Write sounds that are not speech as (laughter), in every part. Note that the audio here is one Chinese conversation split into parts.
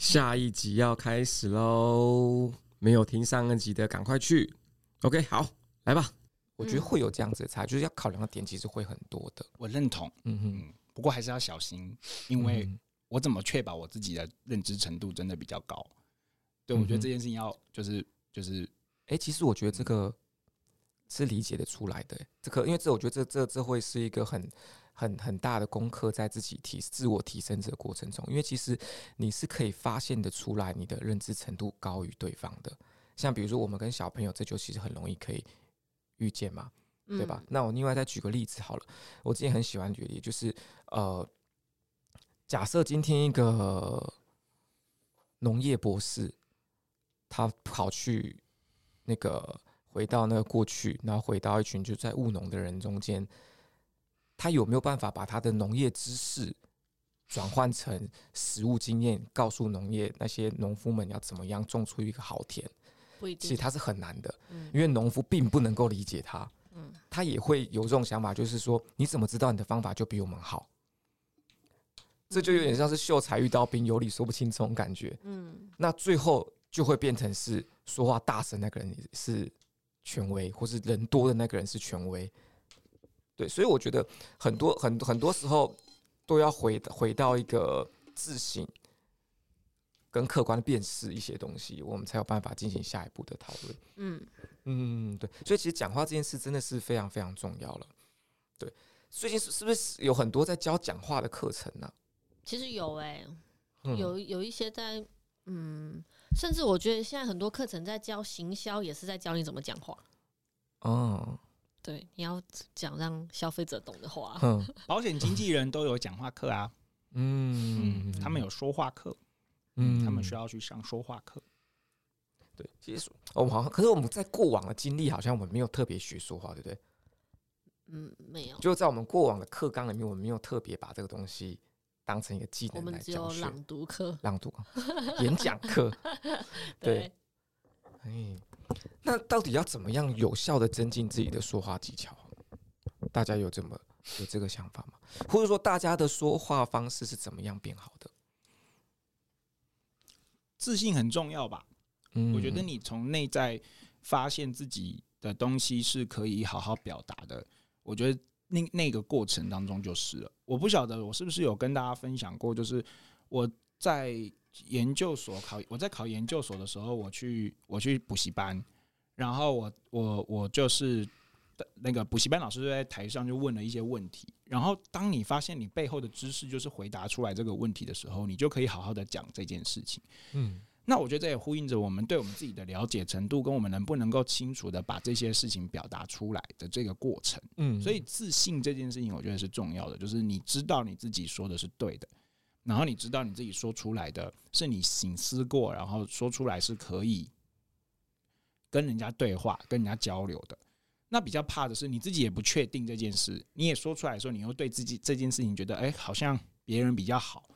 下一集要开始喽！没有听上一集的，赶快去。OK，好，来吧。我觉得会有这样子的差，就是要考量的点其实会很多的。我认同，嗯哼。不过还是要小心，因为我怎么确保我自己的认知程度真的比较高？对，我觉得这件事情要就是就是，哎，其实我觉得这个是理解的出来的。这个，因为这我觉得这这这会是一个很。很很大的功课在自己提自我提升这个过程中，因为其实你是可以发现的出来，你的认知程度高于对方的。像比如说我们跟小朋友，这就其实很容易可以遇见嘛，对吧？嗯、那我另外再举个例子好了，我之前很喜欢举例，就是呃，假设今天一个农业博士，他跑去那个回到那个过去，然后回到一群就在务农的人中间。他有没有办法把他的农业知识转换成实物经验，告诉农业那些农夫们要怎么样种出一个好田？不一定，其实他是很难的，因为农夫并不能够理解他，他也会有这种想法，就是说你怎么知道你的方法就比我们好？这就有点像是秀才遇到兵，有理说不清这种感觉。嗯，那最后就会变成是说话大声那个人是权威，或是人多的那个人是权威。对，所以我觉得很多很很多时候都要回回到一个自省跟客观的辨识一些东西，我们才有办法进行下一步的讨论。嗯嗯，对，所以其实讲话这件事真的是非常非常重要了。对，最近是是不是有很多在教讲话的课程呢、啊？其实有哎、欸，有有一些在嗯，甚至我觉得现在很多课程在教行销，也是在教你怎么讲话。哦。对，你要讲让消费者懂的话。嗯，(laughs) 保险经纪人都有讲话课啊。嗯，他们有说话课。嗯，他们需要去上说话课。对，其实我们好像，可是我们在过往的经历，好像我们没有特别学说话，对不对？嗯，没有。就在我们过往的课纲里面，我们没有特别把这个东西当成一个技能来教。我们只有朗读课、朗读、演讲课。(laughs) 对。哎。那到底要怎么样有效的增进自己的说话技巧？大家有这么有这个想法吗？或者说大家的说话方式是怎么样变好的？自信很重要吧？嗯，我觉得你从内在发现自己的东西是可以好好表达的。我觉得那那个过程当中就是了。我不晓得我是不是有跟大家分享过，就是我在。研究所考，我在考研究所的时候，我去我去补习班，然后我我我就是那个补习班老师就在台上就问了一些问题，然后当你发现你背后的知识就是回答出来这个问题的时候，你就可以好好的讲这件事情。嗯，那我觉得这也呼应着我们对我们自己的了解程度，跟我们能不能够清楚的把这些事情表达出来的这个过程。嗯，所以自信这件事情，我觉得是重要的，就是你知道你自己说的是对的。然后你知道你自己说出来的是你醒思过，然后说出来是可以跟人家对话、跟人家交流的。那比较怕的是你自己也不确定这件事，你也说出来的时候，你又对自己这件事情觉得，哎，好像别人比较好。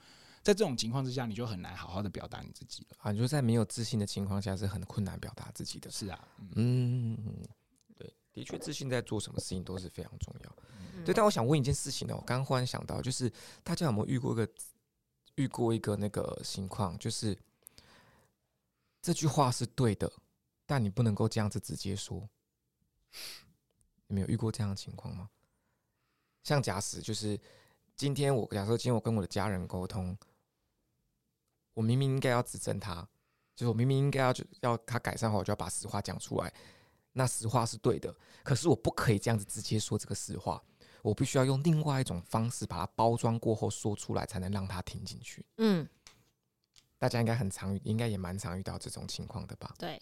在这种情况之下，你就很难好好的表达你自己了。啊，你说在没有自信的情况下是很困难表达自己的。是啊，嗯，对，的确，自信在做什么事情都是非常重要。对，但我想问一件事情呢，我刚刚忽然想到，就是大家有没有遇过一个？遇过一个那个情况，就是这句话是对的，但你不能够这样子直接说。有没有遇过这样的情况吗？像假使就是今天我假设今天我跟我的家人沟通，我明明应该要指正他，就是我明明应该要要他改善的话，我就要把实话讲出来。那实话是对的，可是我不可以这样子直接说这个实话。我必须要用另外一种方式把它包装过后说出来，才能让他听进去。嗯，大家应该很常遇，应该也蛮常遇到这种情况的吧？对，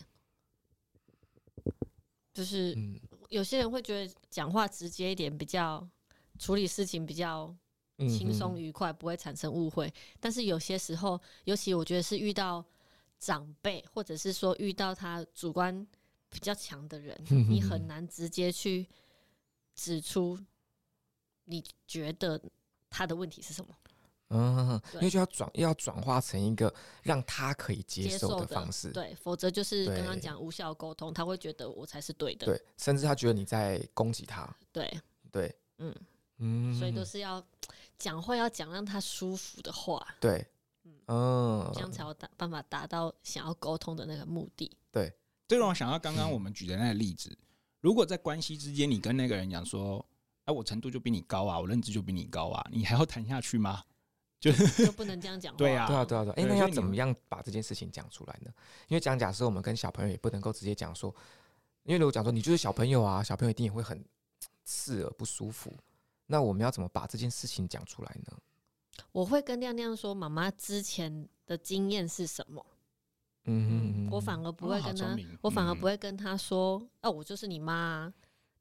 就是有些人会觉得讲话直接一点，比较处理事情比较轻松愉快，不会产生误会。但是有些时候，尤其我觉得是遇到长辈，或者是说遇到他主观比较强的人，你很难直接去指出。你觉得他的问题是什么？嗯，因为就要转，要转化成一个让他可以接受的方式，对，否则就是刚刚讲无效沟通，他会觉得我才是对的，对，甚至他觉得你在攻击他，对，对，嗯。嗯，所以都是要讲话要讲让他舒服的话，对，嗯。嗯，这样才有达办法达到想要沟通的那个目的。对，这让我想到刚刚我们举的那个例子，如果在关系之间，你跟那个人讲说，哎，我程度就比你高啊，我认知就比你高啊，你还要谈下去吗？就就不能这样讲。(laughs) 对啊，对啊，对啊，对。哎，那要怎么样把这件事情讲出来呢？因为讲假设我们跟小朋友也不能够直接讲说，因为如果讲说你就是小朋友啊，小朋友一定也会很刺耳不舒服。那我们要怎么把这件事情讲出来呢？我会跟亮亮说，妈妈之前的经验是什么？嗯，我反而不会跟他，我反而不会跟他说，哦，我就是你妈。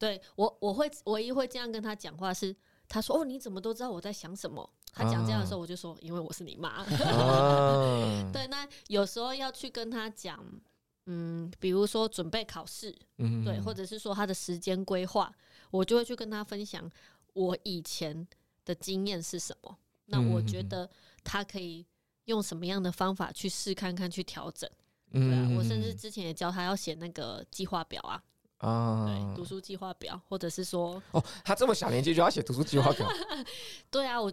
对我，我会唯一会这样跟他讲话是，他说，哦，你怎么都知道我在想什么？他讲这样的时候，我就说，因为我是你妈。(laughs) 啊、对，那有时候要去跟他讲，嗯，比如说准备考试，嗯，对，或者是说他的时间规划，我就会去跟他分享我以前的经验是什么。那我觉得他可以用什么样的方法去试看看，去调整。对啊，我甚至之前也教他要写那个计划表啊。啊，对，读书计划表，或者是说，哦，他这么小年纪就要写读书计划表，(laughs) 对啊，我，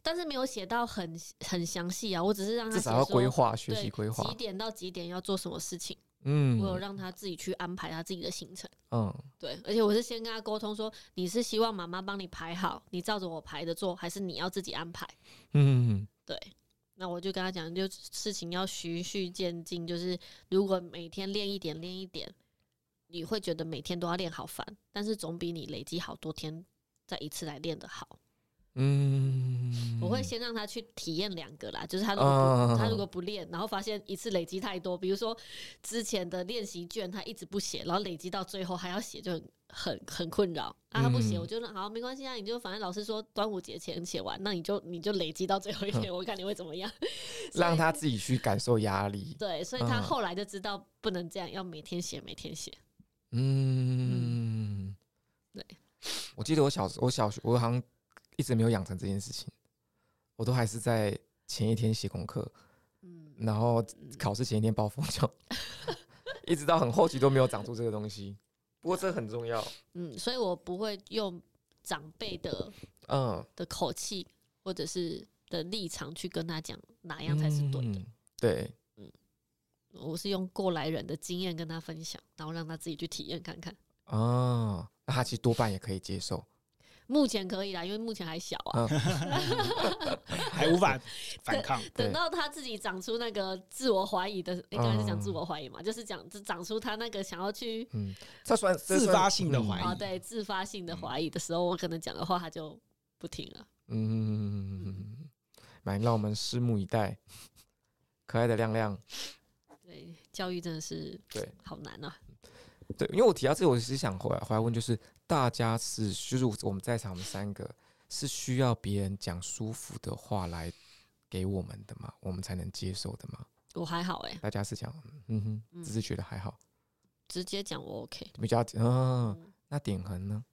但是没有写到很很详细啊，我只是让他至少要规划学习规划，几点到几点要做什么事情，嗯，我有让他自己去安排他自己的行程，嗯，对，而且我是先跟他沟通说，你是希望妈妈帮你排好，你照着我排的做，还是你要自己安排？嗯，对，那我就跟他讲，就事情要循序渐进，就是如果每天练一点，练一点。你会觉得每天都要练好烦，但是总比你累积好多天再一次来练的好。嗯，我会先让他去体验两个啦，就是他如果他如果不练，然后发现一次累积太多，比如说之前的练习卷他一直不写，然后累积到最后还要写，就很很很困扰。啊，他不写，我觉得好没关系啊，你就反正老师说端午节前写完，那你就你就累积到最后一天，我看你会怎么样。(laughs) 让他自己去感受压力。对，所以他后来就知道不能这样，要每天写，每天写。嗯，对，我记得我小时，我小学，我好像一直没有养成这件事情，我都还是在前一天写功课，嗯，然后考试前一天暴风球，(laughs) 一直到很后期都没有长出这个东西。不过这很重要，嗯，所以我不会用长辈的嗯。的口气或者是的立场去跟他讲哪样才是对的，嗯、对。我是用过来人的经验跟他分享，然后让他自己去体验看看。哦，那他其实多半也可以接受。目前可以啦，因为目前还小啊，(laughs) 还无法反抗。等到他自己长出那个自我怀疑的，应该是讲自我怀疑嘛，就是讲就长出他那个想要去，嗯，这算自发性的怀疑。哦，对，自发性的怀疑的时候，我可能讲的话他就不听了。嗯，来，让我们拭目以待。(laughs) 可爱的亮亮。对，教育真的是对，好难啊。对，因为我提到这个，我是想回来回来问，就是大家是，就是我们在场，我们三个是需要别人讲舒服的话来给我们的吗？我们才能接受的吗？我还好哎、欸，大家是讲，嗯哼，只是觉得还好，直接讲我 OK，比较嗯，那典衡呢？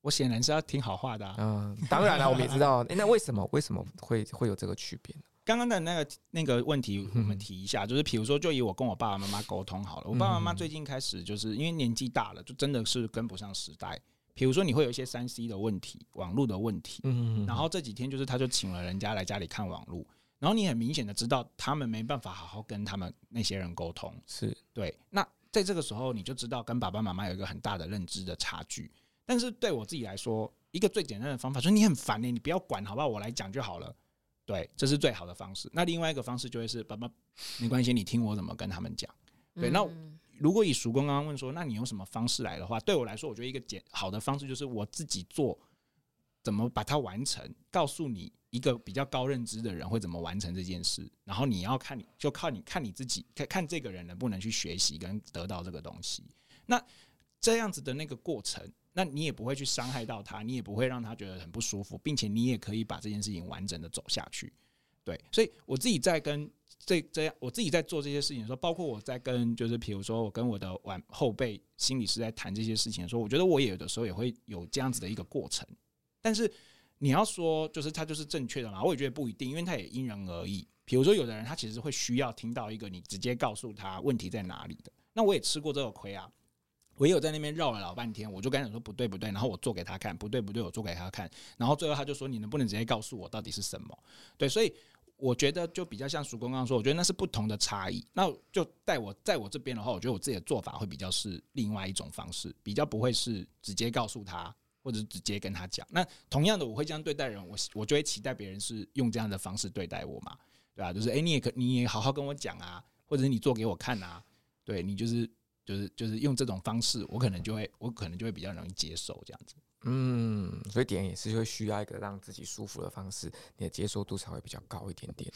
我显然是要听好话的、啊，嗯，当然了，我们也知道，(laughs) 那为什么为什么会会有这个区别呢？刚刚的那个那个问题，我们提一下，就是比如说，就以我跟我爸爸妈妈沟通好了，我爸爸妈妈最近开始就是因为年纪大了，就真的是跟不上时代。比如说，你会有一些三 C 的问题、网络的问题，然后这几天就是他就请了人家来家里看网络，然后你很明显的知道他们没办法好好跟他们那些人沟通，是对。那在这个时候，你就知道跟爸爸妈妈有一个很大的认知的差距。但是对我自己来说，一个最简单的方法就是你很烦呢，你不要管好不好？我来讲就好了。对，这是最好的方式。那另外一个方式就会是，爸爸，没关系，你听我怎么跟他们讲。对，那如果以叔公刚刚问说，那你用什么方式来的话，对我来说，我觉得一个简好的方式就是我自己做，怎么把它完成，告诉你一个比较高认知的人会怎么完成这件事，然后你要看你就靠你看你自己，看看这个人能不能去学习跟得到这个东西。那这样子的那个过程。那你也不会去伤害到他，你也不会让他觉得很不舒服，并且你也可以把这件事情完整的走下去。对，所以我自己在跟这这样，我自己在做这些事情的时候，包括我在跟就是比如说我跟我的晚后辈心理师在谈这些事情的时候，我觉得我也有的时候也会有这样子的一个过程。但是你要说就是他就是正确的嘛，我也觉得不一定，因为他也因人而异。比如说有的人他其实会需要听到一个你直接告诉他问题在哪里的，那我也吃过这个亏啊。我有在那边绕了老半天，我就跟他说不对不对，然后我做给他看，不对不对，我做给他看，然后最后他就说，你能不能直接告诉我到底是什么？对，所以我觉得就比较像曙光刚刚说，我觉得那是不同的差异。那就在我在我这边的话，我觉得我自己的做法会比较是另外一种方式，比较不会是直接告诉他，或者直接跟他讲。那同样的，我会这样对待人，我我就会期待别人是用这样的方式对待我嘛，对吧、就是哎、欸，你也可你也好好跟我讲啊，或者是你做给我看啊，对你就是就是就是用这种方式，我可能就会我可能就会比较容易接受这样子。嗯，所以点也是会需要一个让自己舒服的方式，你的接受度才会比较高一点点。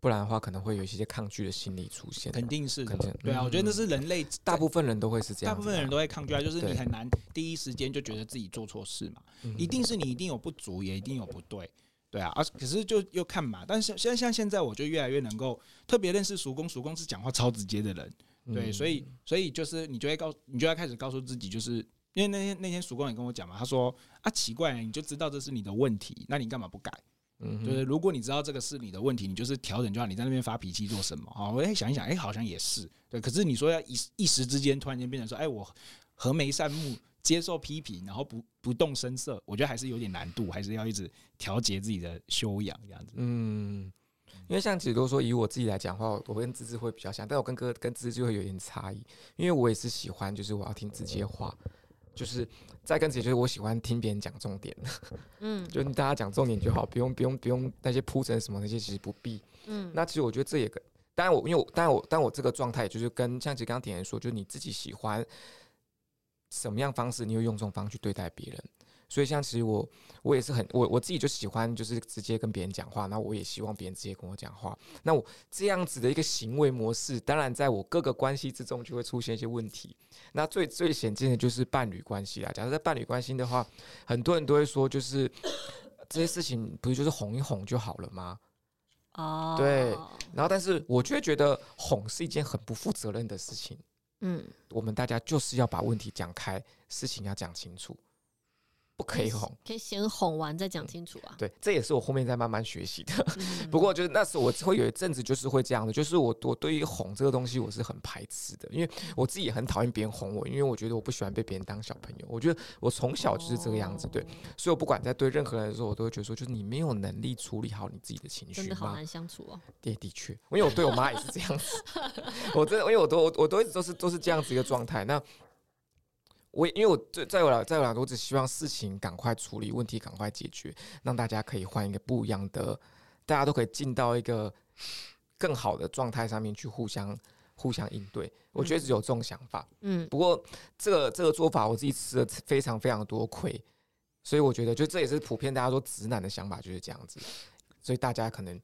不然的话，可能会有一些抗拒的心理出现。肯定是的，肯定对啊，我觉得那是人类大部分人都会是这样，大部分人都会抗拒啊，就是你很难第一时间就觉得自己做错事嘛，一定是你一定有不足，也一定有不对，对啊，而可是就又看嘛，但是像像现在，我就越来越能够特别认识叔公，叔公是讲话超直接的人，对，所以所以就是你就会告，你就要开始告诉自己，就是。因为那天那天曙光也跟我讲嘛，他说啊，奇怪，你就知道这是你的问题，那你干嘛不改？嗯，就是如果你知道这个是你的问题，你就是调整就好。你在那边发脾气做什么？啊，我想一想，哎，好像也是对。可是你说要一一时之间突然间变成说，哎，我和眉善目，接受批评，然后不不动声色，我觉得还是有点难度，还是要一直调节自己的修养这样子。嗯，因为像其实都说以我自己来讲的话，我跟芝芝会比较像，但我跟哥跟芝芝就会有点差异，因为我也是喜欢，就是我要听直接话。就是再跟自己，就是我喜欢听别人讲重点，(laughs) 嗯，就大家讲重点就好，不用不用不用那些铺陈什么那些，其实不必，嗯。那其实我觉得这也跟，当然我因为我当然我但我这个状态就是跟像其实刚刚点人说，就是你自己喜欢什么样方式，你会用这种方式去对待别人。所以，像其实我我也是很我我自己就喜欢就是直接跟别人讲话，那我也希望别人直接跟我讲话。那我这样子的一个行为模式，当然在我各个关系之中就会出现一些问题。那最最显见的就是伴侣关系啦。假如在伴侣关系的话，很多人都会说，就是这些事情不是就是哄一哄就好了吗？哦，对。然后，但是我就会觉得哄是一件很不负责任的事情。嗯，我们大家就是要把问题讲开，事情要讲清楚。不可以哄，可以先哄完再讲清楚啊。对，这也是我后面在慢慢学习的。(laughs) 不过就是那时候我会有一阵子就是会这样的，就是我我对于哄这个东西我是很排斥的，因为我自己也很讨厌别人哄我，因为我觉得我不喜欢被别人当小朋友。我觉得我从小就是这个样子，对，所以我不管在对任何人的时候，我都会觉得说，就是你没有能力处理好你自己的情绪，真的好难相处哦。对，的确，因为我对我妈也是这样子，(laughs) 我真的，因为我都我我都一直都是都是这样子一个状态。那。我因为我在在我来在我来说，我只希望事情赶快处理，问题赶快解决，让大家可以换一个不一样的，大家都可以进到一个更好的状态上面去互相互相应对。我觉得只有这种想法。嗯，不过这个这个做法，我自己吃了非常非常多亏，所以我觉得就这也是普遍大家说直男的想法就是这样子，所以大家可能。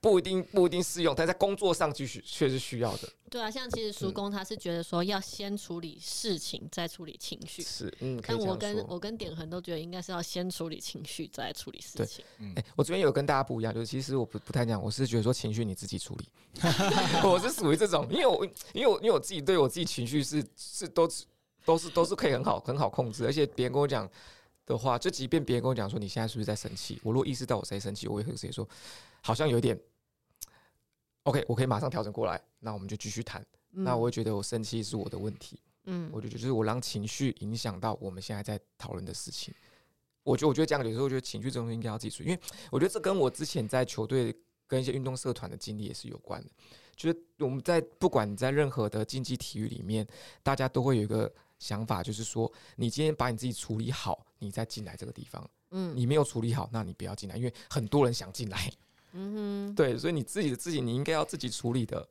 不一定不一定适用，但在工作上继续确实需要的。对啊，像其实叔公他是觉得说要先处理事情，再处理情绪。是，嗯。但我跟我跟点恒都觉得应该是要先处理情绪，再处理事情。嗯。哎、欸，我这边有跟大家不一样，就是其实我不不太讲，我是觉得说情绪你自己处理。(laughs) (laughs) 我是属于这种，因为我因为我因为我自己对我自己情绪是是都是都是都是可以很好很好控制，而且别人跟我讲的话，就即便别人跟我讲说你现在是不是在生气，我如果意识到我在生气，我也会直接说好像有点。OK，我可以马上调整过来，那我们就继续谈。嗯、那我会觉得我生气是我的问题，嗯，我就觉得就是我让情绪影响到我们现在在讨论的事情。我觉得我觉得这样，有时候我觉得情绪这种东西应该要自己处理，因为我觉得这跟我之前在球队跟一些运动社团的经历也是有关的。就是我们在不管你在任何的竞技体育里面，大家都会有一个想法，就是说你今天把你自己处理好，你再进来这个地方。嗯，你没有处理好，那你不要进来，因为很多人想进来。嗯哼，对，所以你自己的自己，你应该要自己处理的，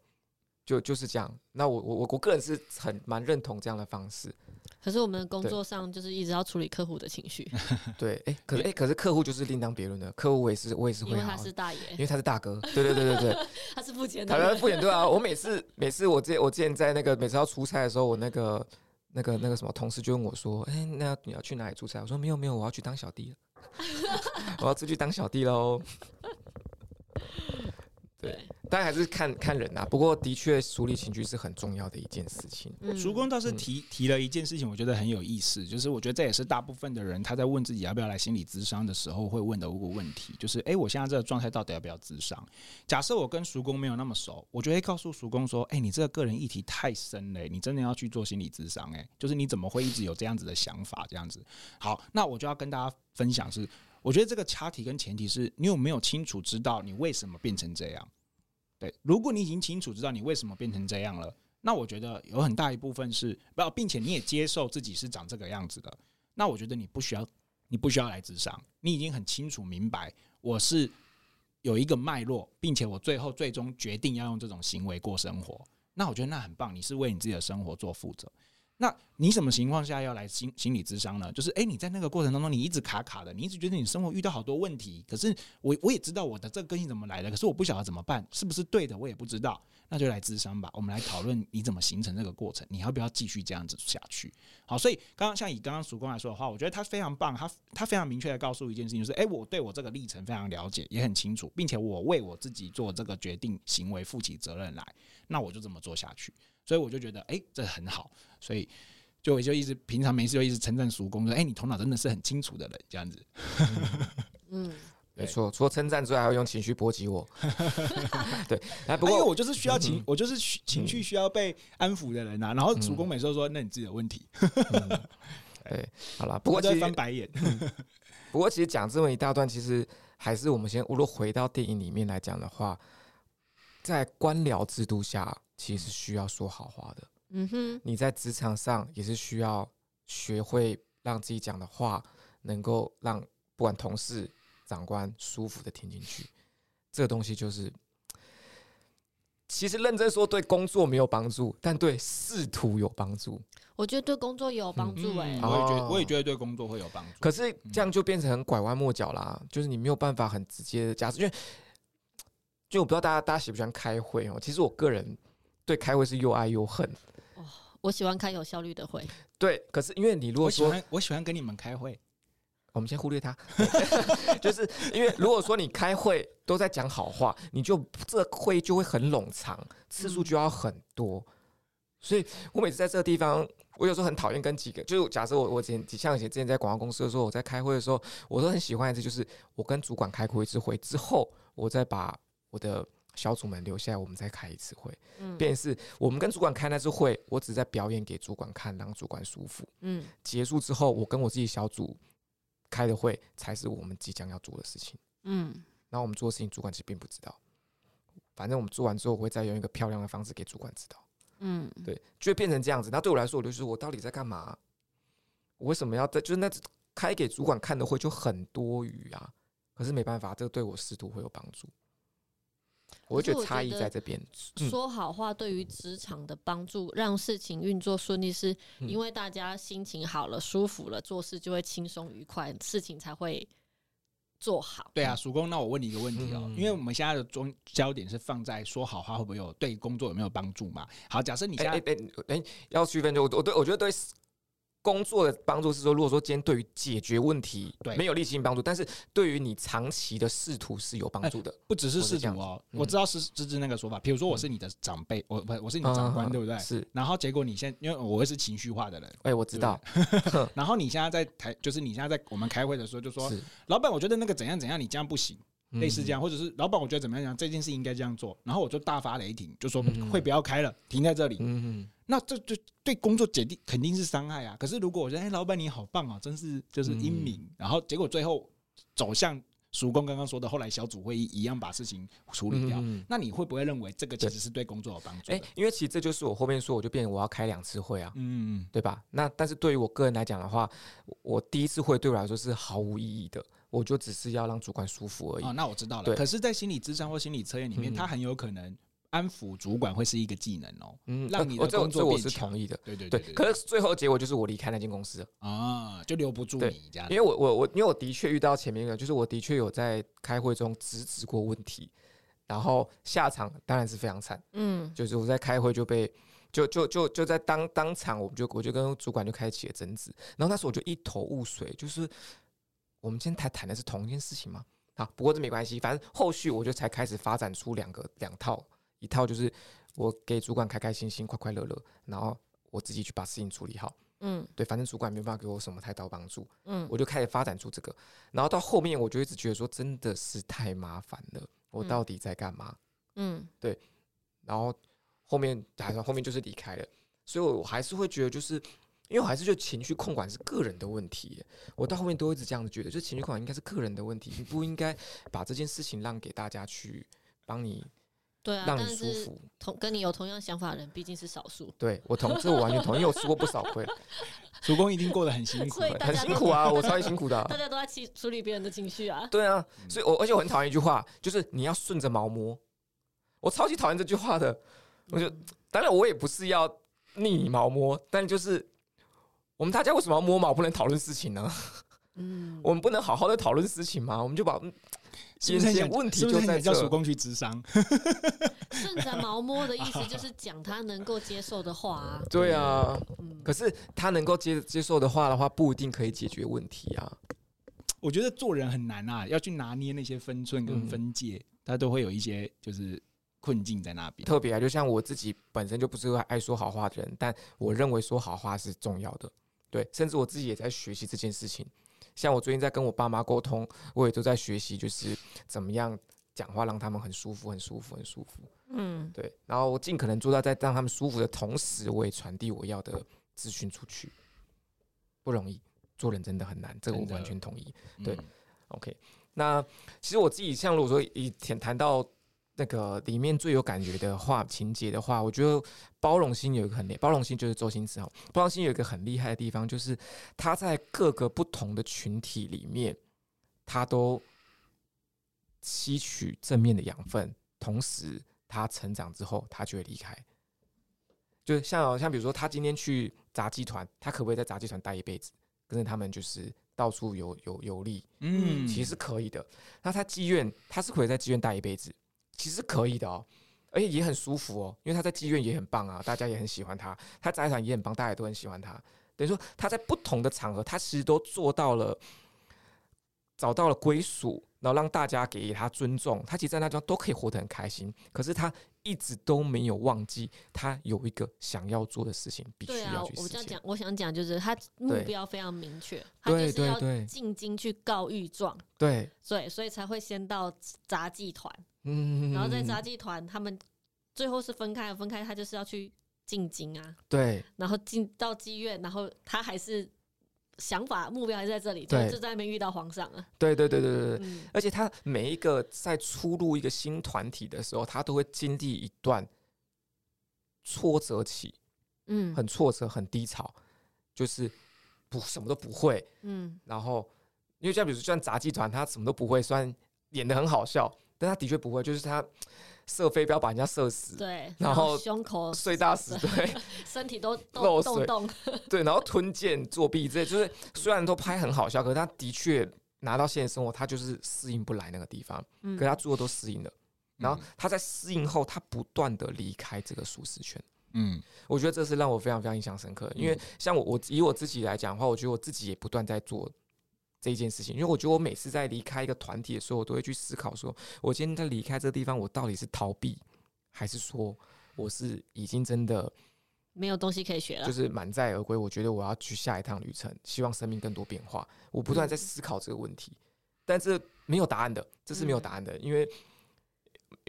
就就是这样。那我我我我个人是很蛮认同这样的方式。可是我们工作上就是一直要处理客户的情绪。(laughs) 对，哎、欸，可是哎、欸，可是客户就是另当别论的。客户我也是我也是会，因为他是大爷，因为他是大哥。对对对对对，(laughs) 他是付钱的，他是付钱对啊。我每次每次我之我之前在那个每次要出差的时候，我那个那个那个什么同事就问我说：“哎、那你要去哪里出差？”我说：“没有没有，我要去当小弟了，(laughs) 我要出去当小弟喽。”对，但还是看看人啊。不过，的确，处理情绪是很重要的一件事情。叔公倒是提提了一件事情，我觉得很有意思，就是我觉得这也是大部分的人他在问自己要不要来心理咨商的时候会问的一个问题，就是哎，我现在这个状态到底要不要咨商？假设我跟叔公没有那么熟，我就会告诉叔公说，哎，你这个个人议题太深了，你真的要去做心理咨商？哎，就是你怎么会一直有这样子的想法？这样子，好，那我就要跟大家分享是。我觉得这个差题跟前提是你有没有清楚知道你为什么变成这样？对，如果你已经清楚知道你为什么变成这样了，那我觉得有很大一部分是不要，并且你也接受自己是长这个样子的，那我觉得你不需要，你不需要来智商，你已经很清楚明白我是有一个脉络，并且我最后最终决定要用这种行为过生活，那我觉得那很棒，你是为你自己的生活做负责。那你什么情况下要来心心理咨商呢？就是诶、欸，你在那个过程当中，你一直卡卡的，你一直觉得你生活遇到好多问题。可是我我也知道我的这个个性怎么来的，可是我不晓得怎么办，是不是对的，我也不知道。那就来咨商吧，我们来讨论你怎么形成这个过程，你要不要继续这样子下去？好，所以刚刚像以刚刚曙光来说的话，我觉得他非常棒，他他非常明确的告诉一件事情，就是诶、我对我这个历程非常了解，也很清楚，并且我为我自己做这个决定行为负起责任来，那我就这么做下去。所以我就觉得诶、欸，这很好，所以。就我就一直平常没事就一直称赞叔公说，哎、欸，你头脑真的是很清楚的人，这样子。嗯，(laughs) 没错，除了称赞之外，还要用情绪波及我。(laughs) 对，哎，不过、啊、我就是需要情，嗯、我就是情绪需要被安抚的人呐、啊。然后叔公每次都说，那你自己的问题。嗯、对，好了，不过其实翻白眼。不过其实讲这么一大段，其实还是我们先，如果回到电影里面来讲的话，在官僚制度下，其实需要说好话的。嗯哼，你在职场上也是需要学会让自己讲的话能够让不管同事、长官舒服的听进去。这个东西就是，其实认真说对工作没有帮助，但对仕途有帮助。我觉得对工作也有帮助哎、欸，我也觉得，我也觉得对工作会有帮助。可是这样就变成很拐弯抹角啦，就是你没有办法很直接的假设，因为就我不知道大家大家喜不喜欢开会哦。其实我个人对开会是又爱又恨。我喜欢开有效率的会。对，可是因为你如果说我喜欢，我喜欢跟你们开会，我们先忽略他，(laughs) 就是因为如果说你开会都在讲好话，你就这个会就会很冗长，次数就要很多。所以我每次在这个地方，我有时候很讨厌跟几个，就是假设我我前几像以前之前在广告公司的时候，我在开会的时候，我都很喜欢一次，就是我跟主管开过一次会之后，我再把我的。小组们留下来，我们再开一次会。嗯，便是我们跟主管开那次会，我只在表演给主管看，让主管舒服。嗯，结束之后，我跟我自己小组开的会，才是我们即将要做的事情。嗯，然后我们做的事情，主管其实并不知道。反正我们做完之后，我会再用一个漂亮的方式给主管知道。嗯，对，就会变成这样子。那对我来说，我就是我到底在干嘛？我为什么要在？就是那开给主管看的会就很多余啊。可是没办法，这个对我仕途会有帮助。我觉得差异在这边。说好话对于职场的帮助，让事情运作顺利，是因为大家心情好了、舒服了，做事就会轻松愉快，事情才会做好。对啊，曙光，那我问你一个问题哦，因为我们现在的中焦点是放在说好话会不会有对工作有没有帮助嘛？好，假设你现在哎哎要区分就我我对我觉得对。工作的帮助是说，如果说今天对于解决问题没有立即性帮助，但是对于你长期的仕途是有帮助的，不只是仕途哦。我知道是芝芝那个说法，比如说我是你的长辈，我不我是你的长官，对不对？是。然后结果你现因为我会是情绪化的人，哎，我知道。(laughs) 然后你现在在台，就是你现在在我们开会的时候就说，老板，我觉得那个怎样怎样，你这样不行，类似这样，或者是老板，我觉得怎么样讲，这件事应该这样做，然后我就大发雷霆，就说会不要开了，停在这里。嗯。那这就对工作决定肯定是伤害啊！可是如果我觉得，哎、欸，老板你好棒啊，真是就是英明，嗯、然后结果最后走向曙光刚刚说的，后来小组会议一样把事情处理掉，嗯、那你会不会认为这个其实是对工作有帮助？哎、欸，因为其实这就是我后面说，我就变我要开两次会啊，嗯，对吧？那但是对于我个人来讲的话，我第一次会对我来说是毫无意义的，我就只是要让主管舒服而已。哦，那我知道了。可是，在心理咨商或心理测验里面，他、嗯、很有可能。安抚主管会是一个技能哦，嗯，让你的工作变强。我是同意的，对对对，对。可是最后结果就是我离开那间公司啊，就留不住你这样。因为我我我，因为我的确遇到前面一个，就是我的确有在开会中直指过问题，然后下场当然是非常惨。嗯，就是我在开会就被就就就就在当当场，我就我就跟主管就开启了争执，然后那时候我就一头雾水，就是我们今天谈谈的是同一件事情吗？好，不过这没关系，反正后续我就才开始发展出两个两套。一套就是我给主管开开心心、快快乐乐，然后我自己去把事情处理好。嗯，对，反正主管没办法给我什么太大帮助。嗯，我就开始发展出这个，然后到后面我就一直觉得说真的是太麻烦了，我到底在干嘛？嗯，对，然后后面还是后面就是离开了，所以我还是会觉得就是因为我还是觉得情绪控管是个人的问题。我到后面都一直这样子觉得，就情绪控管应该是个人的问题，你不应该把这件事情让给大家去帮你。对啊，让你舒服。同跟你有同样想法的人毕竟是少数。对我同这我完全同意，我吃过不少亏。(laughs) 主公一定过得很辛苦，很辛苦啊！我超级辛苦的、啊。(laughs) 大家都在去处理别人的情绪啊。对啊，所以我而且我很讨厌一句话，就是你要顺着毛摸。我超级讨厌这句话的。我就当然我也不是要逆你毛摸，但就是我们大家为什么要摸毛？不能讨论事情呢？(laughs) 嗯，我们不能好好的讨论事情吗？我们就把。先前问题就在叫主攻去智商，(laughs) 顺着毛摸的意思就是讲他能够接受的话啊。(laughs) 对啊，可是他能够接接受的话的话，不一定可以解决问题啊。我觉得做人很难啊，要去拿捏那些分寸跟分界，他都会有一些就是困境在那边。特别啊，就像我自己本身就不是个爱说好话的人，但我认为说好话是重要的。对，甚至我自己也在学习这件事情。像我最近在跟我爸妈沟通，我也都在学习，就是怎么样讲话让他们很舒服、很舒服、很舒服。嗯，对。然后我尽可能做到在让他们舒服的同时，我也传递我要的资讯出去。不容易，做人真的很难，这个我完全同意。对，OK。那其实我自己像如果说以前谈到。那个里面最有感觉的话情节的话，我觉得包容心有一个很厉，包容心就是周星驰哦。包容心有一个很厉害的地方，就是他在各个不同的群体里面，他都吸取正面的养分，同时他成长之后，他就会离开。就像像比如说，他今天去杂技团，他可不可以在杂技团待一辈子，跟着他们就是到处游游游历？嗯，其实是可以的。那他妓院，他是可以在妓院待一辈子。其实可以的哦，而且也很舒服哦，因为他在妓院也很棒啊，大家也很喜欢他。他杂技团也很棒，大家也都很喜欢他。等于说他在不同的场合，他其实都做到了，找到了归属，然后让大家给予他尊重。他其实，在那地方都可以活得很开心。可是他一直都没有忘记，他有一个想要做的事情，必须要去实现。对啊，我这样讲，我想讲就是他目标非常明确，他就是要进京去告御状。对，对，所以才会先到杂技团。嗯，然后在杂技团，他们最后是分开了，分开他就是要去进京啊，对，然后进到妓院，然后他还是想法目标还是在这里，对，就在那边遇到皇上啊，对对对对对对，嗯、而且他每一个在出入一个新团体的时候，他都会经历一段挫折期，嗯，很挫折，很低潮，就是不什么都不会，嗯，然后因为像比如说像杂技团，他什么都不会，虽然演的很好笑。但他的确不会，就是他射飞镖把人家射死，对，然后胸口碎大石，对，(laughs) 身体都漏水，对，然后吞剑作弊之类，就是虽然都拍很好笑，可是他的确拿到现实生活，他就是适应不来那个地方，嗯可是他最后都适应了。然后他在适应后，他不断的离开这个舒适圈，嗯，我觉得这是让我非常非常印象深刻，因为像我我以我自己来讲的话，我觉得我自己也不断在做。这一件事情，因为我觉得我每次在离开一个团体的时候，我都会去思考：说我今天在离开这个地方，我到底是逃避，还是说我是已经真的没有东西可以学了，就是满载而归？我觉得我要去下一趟旅程，希望生命更多变化。我不断在思考这个问题，但这没有答案的，这是没有答案的，因为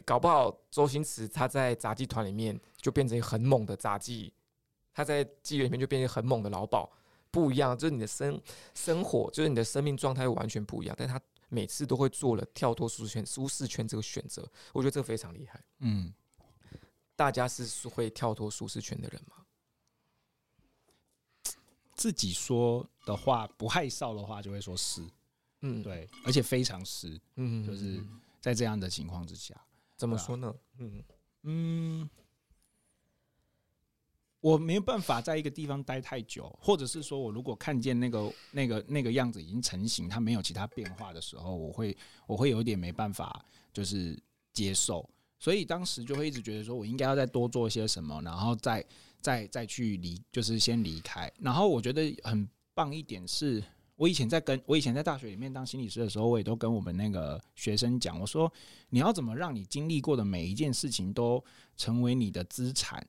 搞不好周星驰他在杂技团里面就变成很猛的杂技，他在妓院里面就变成很猛的老鴇。不一样，就是你的生生活，就是你的生命状态完全不一样。但他每次都会做了跳脱舒适圈、舒适圈这个选择，我觉得这个非常厉害。嗯，大家是会跳脱舒适圈的人吗？自己说的话不害臊的话，就会说是。嗯，对，而且非常是。嗯，就是在这样的情况之下，怎么说呢？嗯嗯。我没有办法在一个地方待太久，或者是说我如果看见那个那个那个样子已经成型，它没有其他变化的时候，我会我会有点没办法，就是接受。所以当时就会一直觉得说我应该要再多做些什么，然后再再再去离，就是先离开。然后我觉得很棒一点是，我以前在跟我以前在大学里面当心理师的时候，我也都跟我们那个学生讲，我说你要怎么让你经历过的每一件事情都成为你的资产。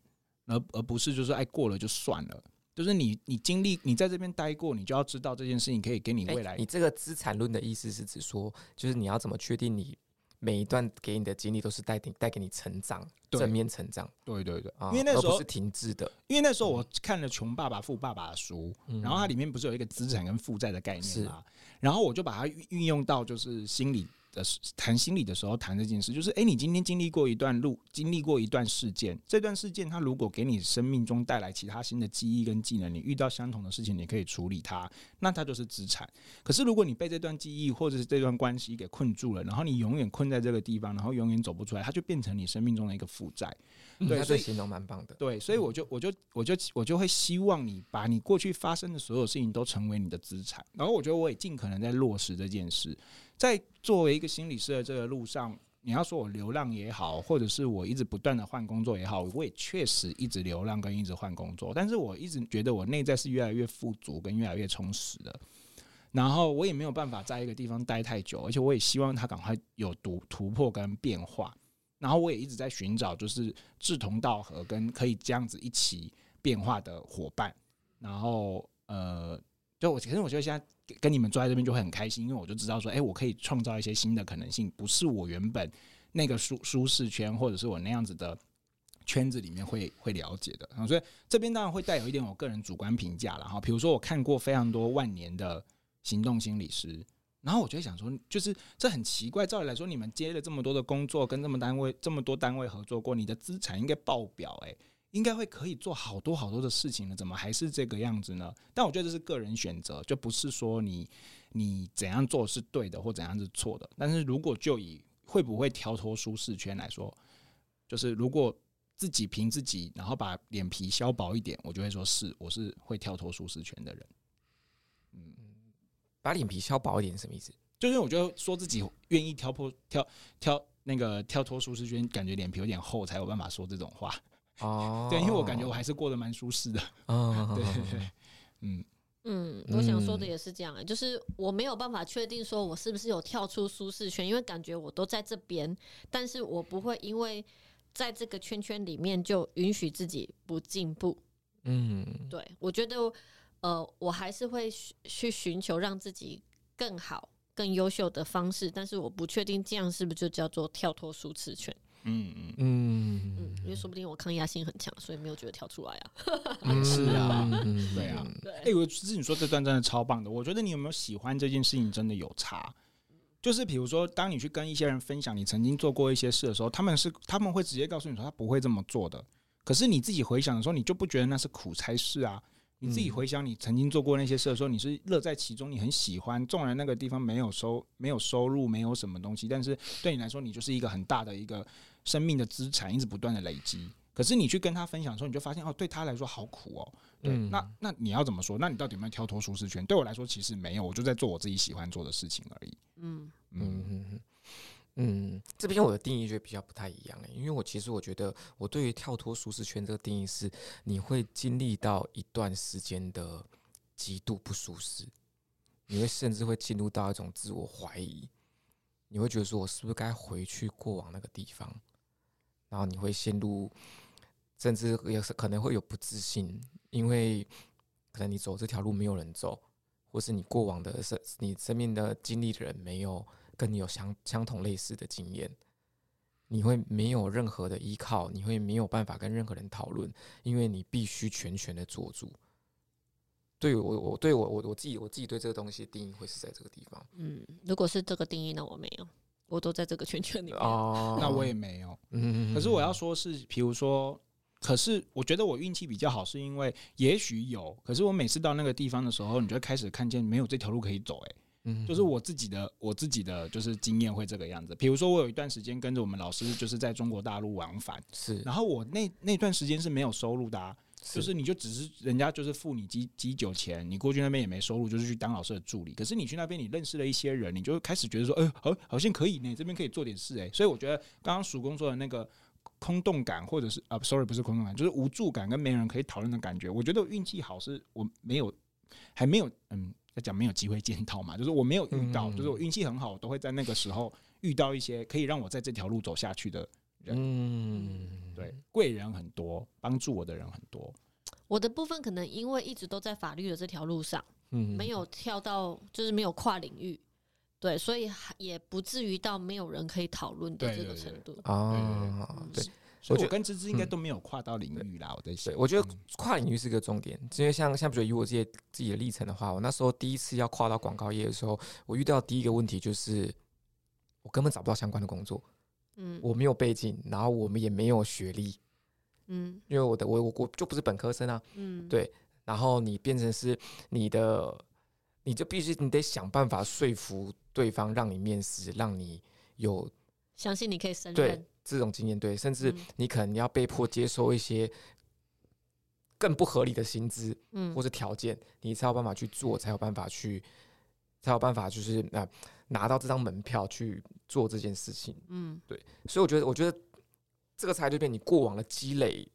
而而不是就是爱过了就算了，就是你你经历你在这边待过，你就要知道这件事情可以给你未来。你这个资产论的意思是指说，就是你要怎么确定你每一段给你的经历都是带带带给你成长，正面成长。对对对，啊因为那时候不是停滞的，因为那时候我看了《穷爸爸富爸爸》的书，嗯然后它里面不是有一个资产跟负债的概念是嘛？然后我就把它运运用到就是心理的谈心理的时候谈这件事，就是哎，你今天经历过一段路，经历过一段事件，这段事件它如果给你生命中带来其他新的记忆跟技能，你遇到相同的事情，你可以处理它，那它就是资产。可是如果你被这段记忆或者是这段关系给困住了，然后你永远困在这个地方，然后永远走不出来，它就变成你生命中的一个负债。对，所以他这形容蛮棒的。对，所以我就我就我就我就会希望你把你过去发生的所有事情都成为你的资产，然后我觉得我也尽可能在落实这件事。在作为一个心理师的这个路上，你要说我流浪也好，或者是我一直不断的换工作也好，我也确实一直流浪跟一直换工作，但是我一直觉得我内在是越来越富足跟越来越充实的。然后我也没有办法在一个地方待太久，而且我也希望他赶快有突突破跟变化。然后我也一直在寻找，就是志同道合跟可以这样子一起变化的伙伴。然后呃，就我其实我觉得现在跟你们坐在这边就会很开心，因为我就知道说，哎，我可以创造一些新的可能性，不是我原本那个舒舒适圈或者是我那样子的圈子里面会会了解的。然后所以这边当然会带有一点我个人主观评价了。哈比如说我看过非常多万年的行动心理师。然后我就想说，就是这很奇怪。照理来说，你们接了这么多的工作，跟这么单位这么多单位合作过，你的资产应该爆表，诶，应该会可以做好多好多的事情了，怎么还是这个样子呢？但我觉得这是个人选择，就不是说你你怎样做是对的，或怎样是错的。但是如果就以会不会跳脱舒适圈来说，就是如果自己凭自己，然后把脸皮削薄一点，我就会说是，我是会跳脱舒适圈的人。嗯把脸皮削薄一点什么意思？就是我觉得说自己愿意跳破跳跳那个跳脱舒适圈，感觉脸皮有点厚，才有办法说这种话。哦，对，因为我感觉我还是过得蛮舒适的。哦，对对对，嗯嗯，我想说的也是这样、欸，就是我没有办法确定说我是不是有跳出舒适圈，因为感觉我都在这边，但是我不会因为在这个圈圈里面就允许自己不进步。嗯，对，我觉得。呃，我还是会去寻求让自己更好、更优秀的方式，但是我不确定这样是不是就叫做跳脱舒适圈。嗯嗯嗯嗯，因为说不定我抗压性很强，所以没有觉得跳出来啊。(laughs) 是啊，嗯、对啊，对。哎，我其实你说这段真的超棒的，我觉得你有没有喜欢这件事情真的有差。就是比如说，当你去跟一些人分享你曾经做过一些事的时候，他们是他们会直接告诉你说他不会这么做的，可是你自己回想的时候，你就不觉得那是苦差事啊。你自己回想你曾经做过那些事的时候，你是乐在其中，你很喜欢。纵然那个地方没有收、没有收入、没有什么东西，但是对你来说，你就是一个很大的一个生命的资产，一直不断的累积。可是你去跟他分享的时候，你就发现哦，对他来说好苦哦。对，那那你要怎么说？那你到底有没有跳脱舒适圈？对我来说，其实没有，我就在做我自己喜欢做的事情而已。嗯嗯嗯。嗯，这边我的定义就比较不太一样诶，因为我其实我觉得我对于跳脱舒适圈这个定义是，你会经历到一段时间的极度不舒适，你会甚至会进入到一种自我怀疑，你会觉得说我是不是该回去过往那个地方，然后你会陷入，甚至也是可能会有不自信，因为可能你走这条路没有人走，或是你过往的生你生命的经历的人没有。跟你有相相同类似的经验，你会没有任何的依靠，你会没有办法跟任何人讨论，因为你必须全权的做主。对我，我对我我我自己我自己对这个东西的定义会是在这个地方。嗯，如果是这个定义，那我没有，我都在这个圈圈里面。哦，(laughs) 那我也没有。嗯，可是我要说是，比如说，可是我觉得我运气比较好，是因为也许有，可是我每次到那个地方的时候，你就会开始看见没有这条路可以走，欸，嗯，就是我自己的，我自己的就是经验会这个样子。比如说，我有一段时间跟着我们老师，就是在中国大陆往返，是。然后我那那段时间是没有收入的啊，就是你就只是人家就是付你几几酒钱，你过去那边也没收入，就是去当老师的助理。可是你去那边，你认识了一些人，你就开始觉得说，哎，好，好像可以呢，这边可以做点事哎。所以我觉得刚刚曙工说的那个空洞感，或者是啊，sorry，不是空洞感，就是无助感跟没人可以讨论的感觉。我觉得运气好，是我没有，还没有，嗯。在讲没有机会见到嘛，就是我没有遇到，就是我运气很好，我都会在那个时候遇到一些可以让我在这条路走下去的人。嗯，对，贵人很多，帮助我的人很多。我的部分可能因为一直都在法律的这条路上，嗯，没有跳到，就是没有跨领域，对，所以也不至于到没有人可以讨论的这个程度。啊，对。所以我跟芝芝应该都没有跨到领域啦。嗯、我在想，我觉得跨领域是个重点，因为像像比如以我自己自己的历程的话，我那时候第一次要跨到广告业的时候，我遇到第一个问题就是，我根本找不到相关的工作。嗯，我没有背景，然后我们也没有学历。嗯，因为我的我我我就不是本科生啊。嗯，对，然后你变成是你的，你就必须你得想办法说服对方，让你面试，让你有相信你可以胜任。对。这种经验对，甚至你可能要被迫接受一些更不合理的薪资，嗯，或者条件，你才有办法去做，才有办法去，才有办法就是呃拿到这张门票去做这件事情，嗯，对，所以我觉得，我觉得这个才就变你过往的积累，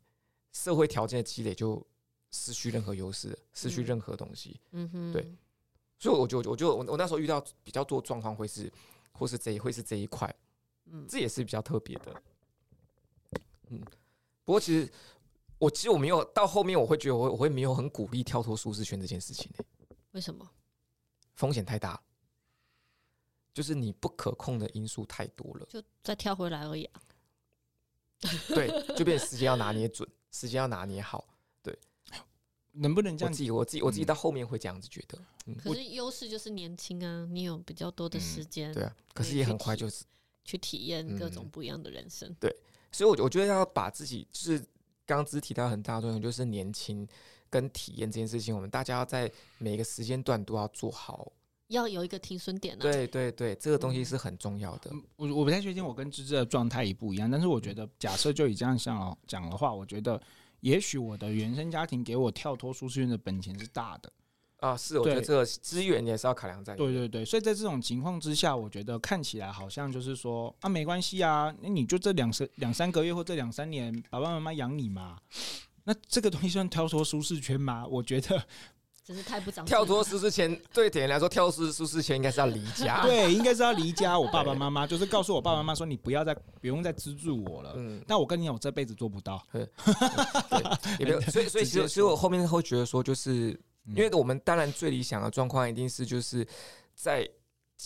社会条件的积累就失去任何优势，失去任何东西，嗯哼，对，所以我就我就我我那时候遇到比较多状况会是，或是这一会是这一块。嗯，这也是比较特别的。嗯，不过其实我其实我没有到后面，我会觉得我我会没有很鼓励跳脱舒适圈这件事情呢。为什么？风险太大，就是你不可控的因素太多了。就再跳回来而已啊。(laughs) 对，就变时间要拿捏准，时间要拿捏好。对，能不能这样？我自己我自己我自己到后面会这样子觉得。嗯，可是优势就是年轻啊，你有比较多的时间。对啊，可是也很快就是。去体验各种不一样的人生。嗯，对，所以，我我觉得要把自己，就是刚刚只提到很大的作用，就是年轻跟体验这件事情，我们大家要在每个时间段都要做好，要有一个停损点。对对对，这个东西是很重要的。我我不太确定我跟芝芝的状态也不一样，但是我觉得，假设就以这样像讲的话，我觉得也许我的原生家庭给我跳脱舒适圈的本钱是大的。啊，是，我觉得这个资源也是要考量在。对对对，所以在这种情况之下，我觉得看起来好像就是说啊，没关系啊，那你就这两三两三个月或这两三年，爸爸妈妈养你嘛。那这个东西算跳脱舒适圈吗？(laughs) 我觉得真是太不长。跳脱舒适圈对铁人来说，跳脱舒适圈应该是要离家。(laughs) 对，应该是要离家。我爸爸妈妈 (laughs) 就是告诉我爸爸妈妈说，你不要再不用再资助我了。嗯。但我跟你讲，我这辈子做不到。对。也没有。所以，所以其实其实我后面会觉得说，就是。因为我们当然最理想的状况一定是就是在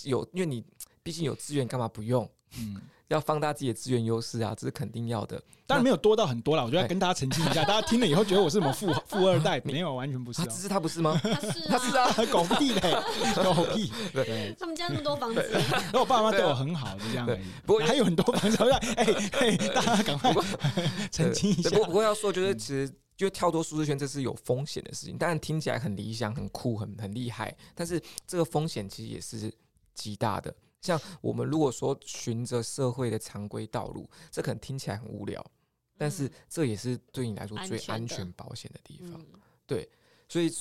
有，因为你毕竟有资源，干嘛不用？嗯，要放大自己的资源优势啊，这是肯定要的。当然没有多到很多了，我觉得要跟大家澄清一下，大家听了以后觉得我是什么富 (laughs) 富二代？没有，完全不是。只是他不是吗？他是，(laughs) 他是啊，(laughs) 狗屁嘞，狗屁。对，他们家那么多房子，然后我爸妈对我很好，就这样而已。不过还有很多房子，哎哎，大家赶快澄清一下。不过要说，就是其实。就跳脱舒适圈，这是有风险的事情。当然听起来很理想、很酷、很很厉害，但是这个风险其实也是极大的。像我们如果说循着社会的常规道路，这可能听起来很无聊，但是这也是对你来说最安全保险的地方。对，所以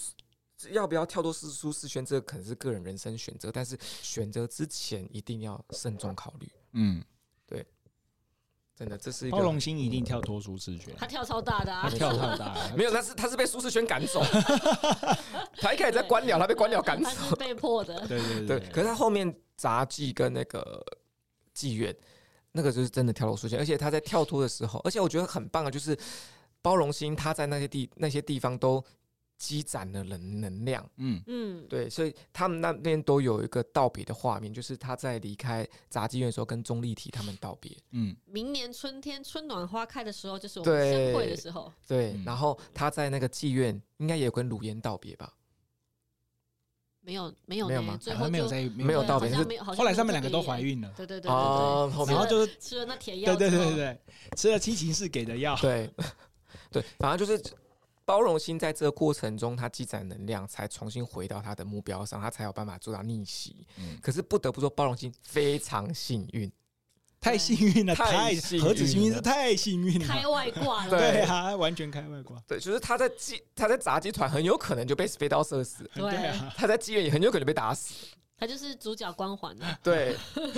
要不要跳脱舒舒适圈，这可能是个人人生选择，但是选择之前一定要慎重考虑。嗯。对真的，这是一个包容心一定跳脱舒适圈。他跳超大的啊！他跳超大，(laughs) 没有，他是他是被舒适圈赶走。(laughs) 他一开始在官僚，他被官僚赶走，被迫的。对对对。可是他后面杂技跟那个妓院，那个就是真的跳脱舒适圈，而且他在跳脱的时候，而且我觉得很棒啊，就是包容心，他在那些地那些地方都。积攒了能能量，嗯嗯，对，所以他们那边都有一个道别的画面，就是他在离开杂技院的时候跟钟丽缇他们道别。嗯，明年春天春暖花开的时候，就是我们相会的时候。对，然后他在那个妓院应该也有跟鲁烟道别吧？没有，没有，没有吗？最后没有在没有道别，是后来他们两个都怀孕了。对对对哦，然后就是吃了那甜药，对对对对，吃了七情氏给的药。对对，反正就是。包容心在这个过程中，他积攒能量，才重新回到他的目标上，他才有办法做到逆袭。嗯、可是不得不说，包容心非常幸运，太幸运了，太幸运，何止幸运是太幸运了，开外挂了，对啊，完全开外挂。对，就是他在妓，他在杂技团很有可能就被飞刀射死，对啊，他在妓院也很有可能被打死，他就是主角光环啊，(laughs) 对。(laughs)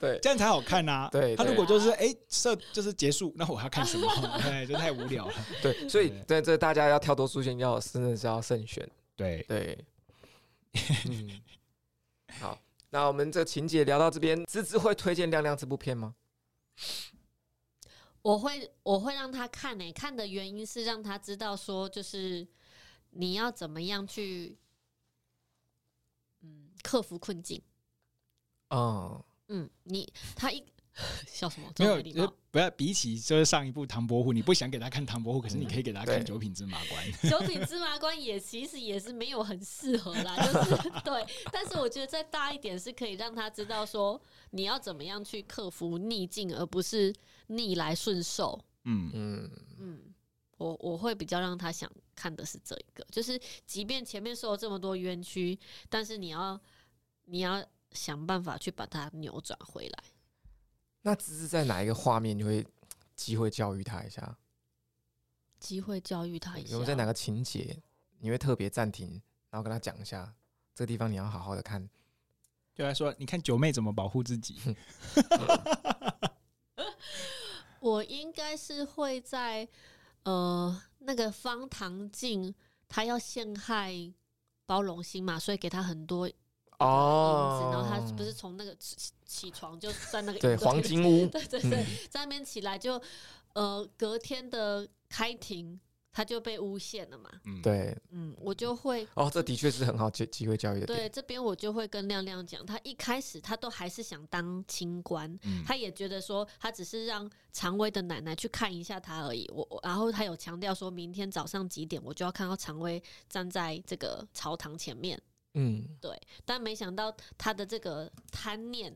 对，这样才好看呐、啊。对，他如果就是哎，设就是结束，那我要看什么？(laughs) 对，就太无聊了。对，所以在这大家要跳脱舒适圈，要真的是要慎选。对对。嗯。好，那我们这情节聊到这边，芝芝会推荐亮亮这部片吗？我会，我会让他看诶、欸，看的原因是让他知道说，就是你要怎么样去，嗯，克服困境。哦。嗯，你他一 (laughs) 笑什么？没有，就不要比起就是上一部唐伯虎，你不想给他看唐伯虎，可 (laughs) 是你可以给他看九品芝麻官。(laughs) 九品芝麻官也其实也是没有很适合啦，就是对。但是我觉得再大一点是可以让他知道说你要怎么样去克服逆境，而不是逆来顺受。嗯嗯嗯，我我会比较让他想看的是这一个，就是即便前面受了这么多冤屈，但是你要你要想办法去把它扭转回来。那只是在哪一个画面你会机会教育他一下？机会教育他一下。有没有在哪个情节你会特别暂停，然后跟他讲一下这个地方你要好好的看？就来说，你看九妹怎么保护自己？(laughs) 我应该是会在呃那个方唐镜，他要陷害包容心嘛，所以给他很多。哦，然后他不是从那个起起床就在那个 (laughs) 对黄金屋，(laughs) 对对对，在那边起来就呃隔天的开庭他就被诬陷了嘛，嗯。对，嗯我就会哦这的确是很好机机会教育的，对这边我就会跟亮亮讲，他一开始他都还是想当清官，他也觉得说他只是让常威的奶奶去看一下他而已，我然后他有强调说明天早上几点我就要看到常威站在这个朝堂前面。嗯，对，但没想到他的这个贪念，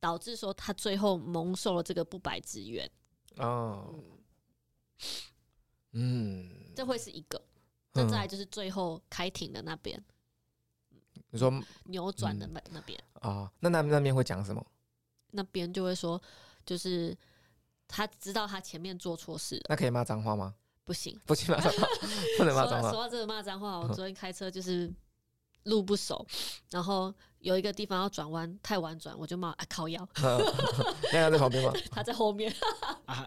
导致说他最后蒙受了这个不白之冤。哦，嗯，这会是一个。那再来就是最后开庭的那边，你说扭转的那那边啊？那那那边会讲什么？那边就会说，就是他知道他前面做错事了。那可以骂脏话吗？不行，不行骂脏话，(laughs) 不能骂脏话。说到这个骂脏话，我昨天开车就是。路不熟，然后有一个地方要转弯，太晚转，我就骂啊靠腰。(laughs) 亮亮在旁边吗？(laughs) 他在后面。(laughs) 啊、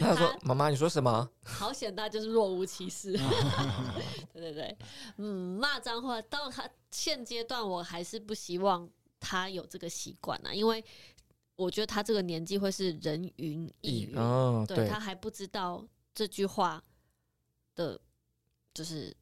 他说：“妈妈，你说什么？”好险，他就是若无其事。对对对，嗯，骂脏话到他现阶段，我还是不希望他有这个习惯啊，因为我觉得他这个年纪会是人云亦云，哦、对，对他还不知道这句话的，就是。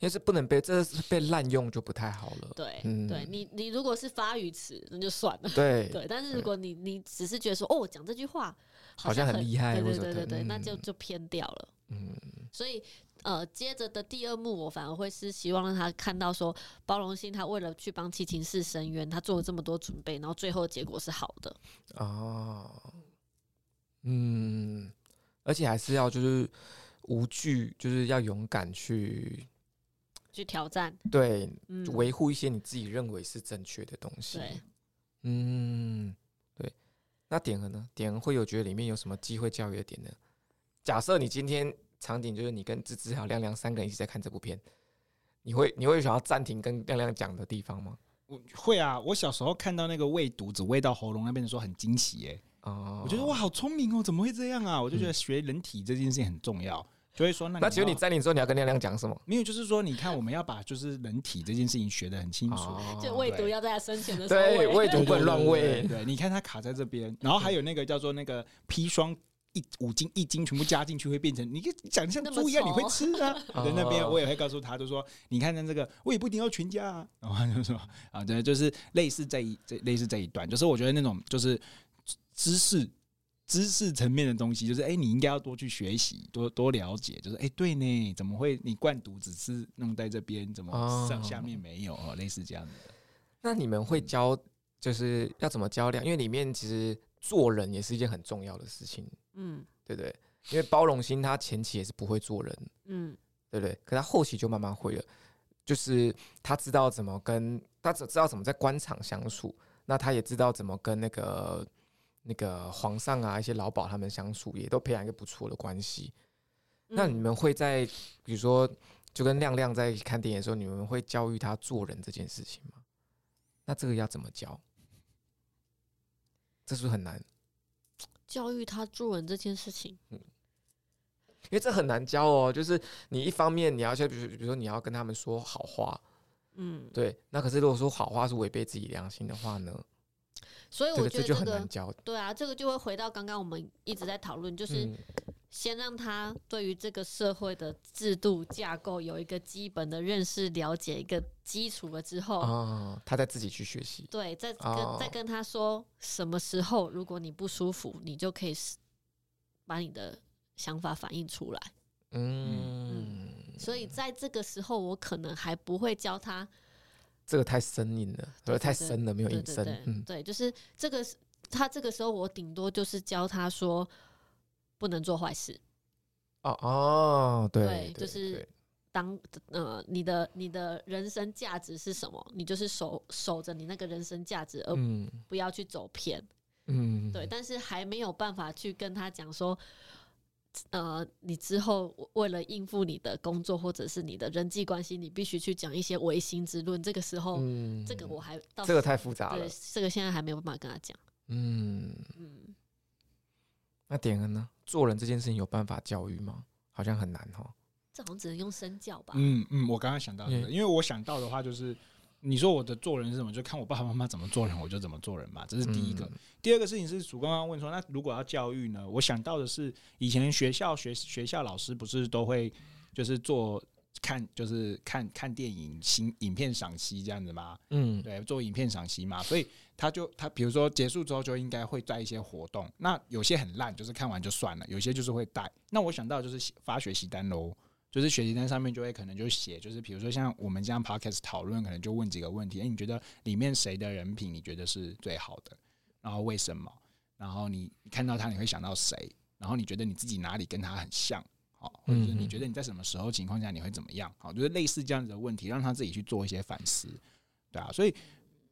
因为是不能被，这是被滥用就不太好了。对，嗯、对你，你如果是发语词，那就算了。对，(laughs) 对。但是如果你你只是觉得说，哦，讲这句话好像，很厉害，对对对对对，嗯、那就就偏掉了。嗯。所以，呃，接着的第二幕，我反而会是希望让他看到说，包容性他为了去帮七情室伸冤，他做了这么多准备，然后最后结果是好的。哦。嗯，而且还是要就是无惧，就是要勇敢去。去挑战，对，维护一些你自己认为是正确的东西。对，嗯，对。那点和呢？点和会有觉得里面有什么机会教育的点呢？假设你今天场景就是你跟芝芝还有亮亮三个人一起在看这部片，你会你会想要暂停跟亮亮讲的地方吗？我会啊，我小时候看到那个喂毒只喂到喉咙那边的时候很惊喜哎，哦，我觉得哇好聪明哦，怎么会这样啊？我就觉得学人体这件事情很重要。所以说那，那那其实你在你说你要跟亮亮讲什么？没有，就是说，你看我们要把就是人体这件事情学得很清楚，哦、就喂毒要在他生前的时候对喂毒不能乱喂。对，你看他卡在这边，然后还有那个叫做那个砒霜一五斤一斤全部加进去会变成，你长得像猪一样，你会吃啊？在那边我也会告诉他，就说你看看这个，我也不一定要全家啊。然后他就说啊，对，就是类似这一这类似这一段，就是我觉得那种就是知识。知识层面的东西，就是哎、欸，你应该要多去学习，多多了解。就是哎、欸，对呢，怎么会你灌毒只是弄在这边，怎么上下面没有？哦，类似这样的。那你们会教，就是要怎么教量？因为里面其实做人也是一件很重要的事情，嗯，对不对？因为包容心他前期也是不会做人，嗯，对不对？可他后期就慢慢会了，就是他知道怎么跟他只知道怎么在官场相处，那他也知道怎么跟那个。那个皇上啊，一些老鸨他们相处也都培养一个不错的关系。嗯、那你们会在，比如说，就跟亮亮在看电影的时候，你们会教育他做人这件事情吗？那这个要怎么教？这是不是很难？教育他做人这件事情，嗯，因为这很难教哦。就是你一方面你要去，比如比如说你要跟他们说好话，嗯，对。那可是如果说好话是违背自己良心的话呢？所以我觉得这个。对啊，这个就会回到刚刚我们一直在讨论，就是先让他对于这个社会的制度架构有一个基本的认识、了解一个基础了之后，哦，他再自己去学习。对，再跟、哦、再跟他说什么时候，如果你不舒服，你就可以把你的想法反映出来。嗯，嗯，所以在这个时候，我可能还不会教他。这个太生硬了，对，太深了，没有隐身。嗯，对，就是这个他这个时候，我顶多就是教他说。不能做坏事。哦哦，对，对，就是当呃，你的你的人生价值是什么？你就是守守着你那个人生价值，而不要去走偏。嗯，对。但是还没有办法去跟他讲说，呃，你之后为了应付你的工作或者是你的人际关系，你必须去讲一些唯心之论。这个时候，嗯，这个我还到这个太复杂了，对，这个现在还没有办法跟他讲。嗯嗯。那点恩呢？做人这件事情有办法教育吗？好像很难哦。这好像只能用身教吧。嗯嗯，我刚刚想到的，因为我想到的话就是，你说我的做人是什么？就看我爸爸妈妈怎么做人，我就怎么做人嘛。这是第一个。嗯、第二个事情是，主刚刚问说，那如果要教育呢？我想到的是，以前学校学学校老师不是都会就是做。看就是看看电影、新影片赏析这样子吗，嗯，对，做影片赏析嘛，所以他就他比如说结束之后就应该会带一些活动，那有些很烂，就是看完就算了；有些就是会带。那我想到就是发学习单喽，就是学习单上面就会可能就写，就是比如说像我们这样 podcast 讨论，可能就问几个问题：哎，你觉得里面谁的人品你觉得是最好的？然后为什么？然后你看到他你会想到谁？然后你觉得你自己哪里跟他很像？好，或者是你觉得你在什么时候情况下你会怎么样？好，就是类似这样子的问题，让他自己去做一些反思，对啊。所以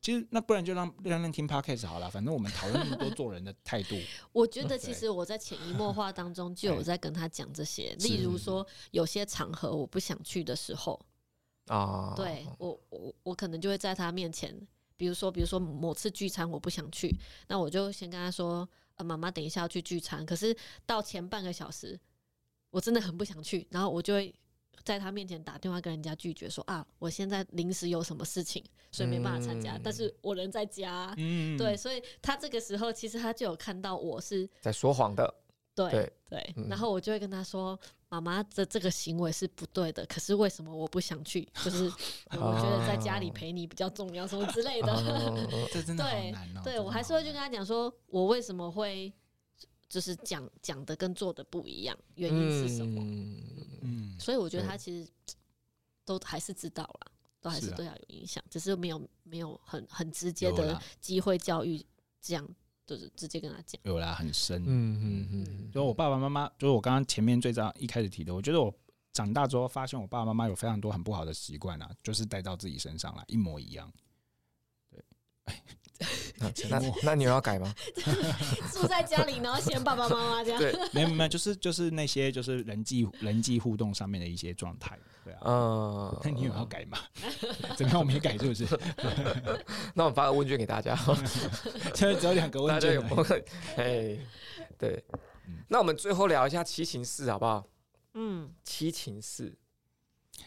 其实那不然就让让人听 Podcast 好了，反正我们讨论那么多做人的态度。(laughs) 我觉得其实我在潜移默化当中就有在跟他讲这些，例如说有些场合我不想去的时候啊，对我我我可能就会在他面前，比如说比如说某次聚餐我不想去，那我就先跟他说，呃，妈妈等一下要去聚餐，可是到前半个小时。我真的很不想去，然后我就会在他面前打电话跟人家拒绝说啊，我现在临时有什么事情，所以没办法参加。嗯、但是我人在家，嗯，对，所以他这个时候其实他就有看到我是在说谎的，对对。然后我就会跟他说，妈妈的这个行为是不对的，可是为什么我不想去？就是 (laughs) 我觉得在家里陪你比较重要，什么之类的。哦、(laughs) 这真的好难哦。对，对我还是会去跟他讲说，我为什么会。就是讲讲的跟做的不一样，原因是什么？嗯，嗯，所以我觉得他其实都还是知道了，都还是对他有影响，只是没有没有很很直接的机会教育，这样就是直接跟他讲。有啦，很深。嗯嗯嗯。就我爸爸妈妈，就是我刚刚前面最早一开始提的，我觉得我长大之后发现我爸爸妈妈有非常多很不好的习惯啊，就是带到自己身上来，一模一样。对。(laughs) 那那你有要改吗？(laughs) 住在家里，然后嫌爸爸妈妈这样？(laughs) 对，没有没有，就是就是那些就是人际人际互动上面的一些状态，对啊。嗯，那你有要改吗？怎么样？我没改是不是？那我发个问卷给大家。现在只有两个问卷。有哎，对。那我们最后聊一下七情四好不好？嗯，七情四。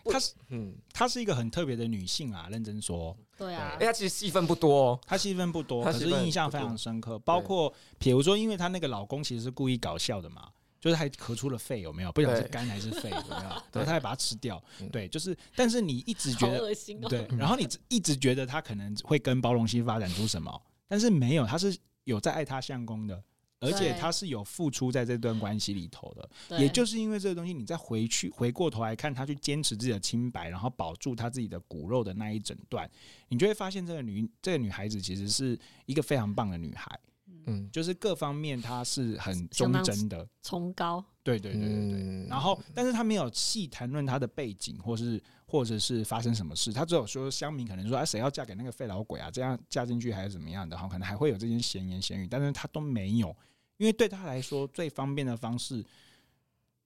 她是嗯，她是一个很特别的女性啊，认真说。对啊，哎，他其实戏份不多，哦，他戏份不多，可是印象非常深刻。包括比如说，因为她那个老公其实是故意搞笑的嘛，就是还咳出了肺，有没有？不晓得是肝还是肺，有没有？(laughs) 然后他还把它吃掉。对，就是，但是你一直觉得恶心哦。对，然后你一直觉得他可能会跟包龙熙发展出什么，但是没有，他是有在爱他相公的。而且他是有付出在这段关系里头的，也就是因为这个东西，你再回去回过头来看，他去坚持自己的清白，然后保住他自己的骨肉的那一整段，你就会发现这个女这个女孩子其实是一个非常棒的女孩，嗯，就是各方面她是很忠贞的，崇高，对对对对对。然后，但是她没有细谈论她的背景，或是或者是发生什么事，她只有说乡民可能说啊，谁要嫁给那个废老鬼啊，这样嫁进去还是怎么样的哈，可能还会有这些闲言闲语，但是她都没有。因为对他来说，最方便的方式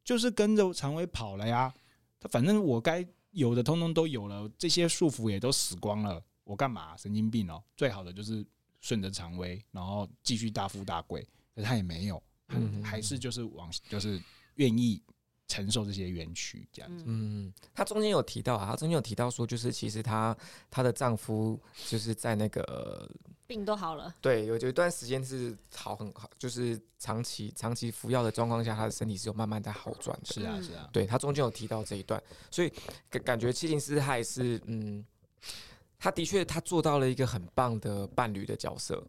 就是跟着常威跑了呀。他反正我该有的通通都有了，这些束缚也都死光了，我干嘛？神经病哦！最好的就是顺着常威，然后继续大富大贵。可是他也没有，还是就是往就是愿意承受这些冤屈这样子。嗯，他中间有提到啊，她中间有提到说，就是其实她她的丈夫就是在那个。病都好了。对，有有一段时间是好很好，就是长期长期服药的状况下，他的身体是有慢慢在好转的。是啊，是啊。对，他中间有提到这一段，所以感感觉七情师他也是嗯，他的确他做到了一个很棒的伴侣的角色。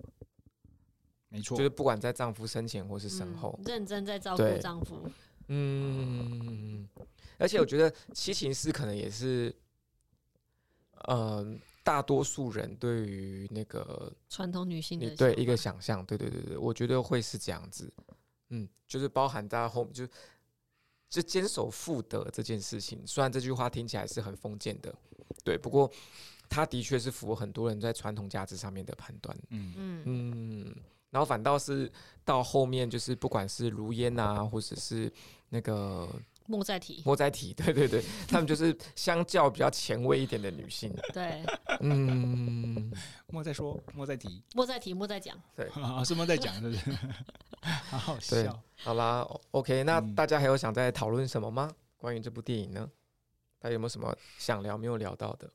没错，就是不管在丈夫生前或是身后，嗯、认真在照顾丈夫。嗯，而且我觉得七情师可能也是，嗯、呃，大多数人对于那个传统女性的对一个想象，对对对对，我觉得会是这样子。嗯，就是包含在后面，就就坚守妇德这件事情。虽然这句话听起来是很封建的，对，不过他的确是符合很多人在传统价值上面的判断。嗯嗯嗯。然后反倒是到后面，就是不管是如烟啊，或者是那个莫再提，莫再提，对对对，(laughs) 他们就是相较比较前卫一点的女性。对，嗯，莫再说，莫再提，莫再提，莫再讲。对，(laughs) 是莫再讲，是不是？好好笑。好啦，OK，那大家还有想再讨论什么吗？关于这部电影呢？大家有没有什么想聊没有聊到的？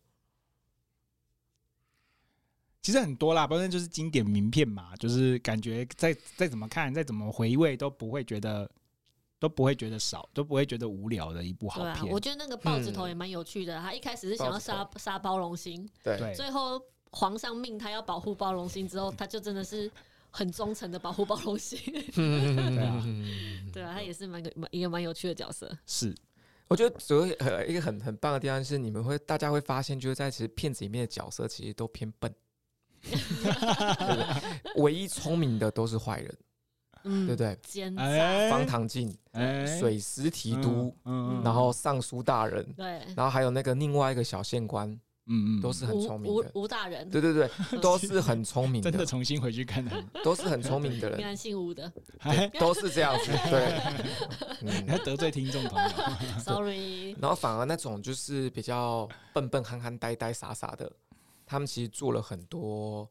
其实很多啦，反正就是经典名片嘛，就是感觉再再怎么看，再怎么回味，都不会觉得都不会觉得少，都不会觉得无聊的一部好片。对啊，我觉得那个豹子头也蛮有趣的。嗯、他一开始是想要杀杀包容心，对，最后皇上命他要保护包容心之后，他就真的是很忠诚的保护包容心。(laughs) 对啊，对啊，他也是蛮个蛮一个蛮有趣的角色。是，我觉得主要一个很很棒的地方是，你们会大家会发现，就是在其实片子里面的角色其实都偏笨。(laughs) 对不对？(laughs) 唯一聪明的都是坏人，嗯，对不对？奸诈，方唐镜，水师提督，然后尚书大人，对，然后还有那个另外一个小县官，嗯嗯，都是很聪明的。吴大人，对对对，都是很聪明的。真的重新回去看的，(laughs) 都是很聪明的人。(laughs) 应该姓吴的，(laughs) 都是这样子。对，你还得罪听众朋友，sorry。然后反而那种就是比较笨笨、憨憨、呆呆、傻傻的。他们其实做了很多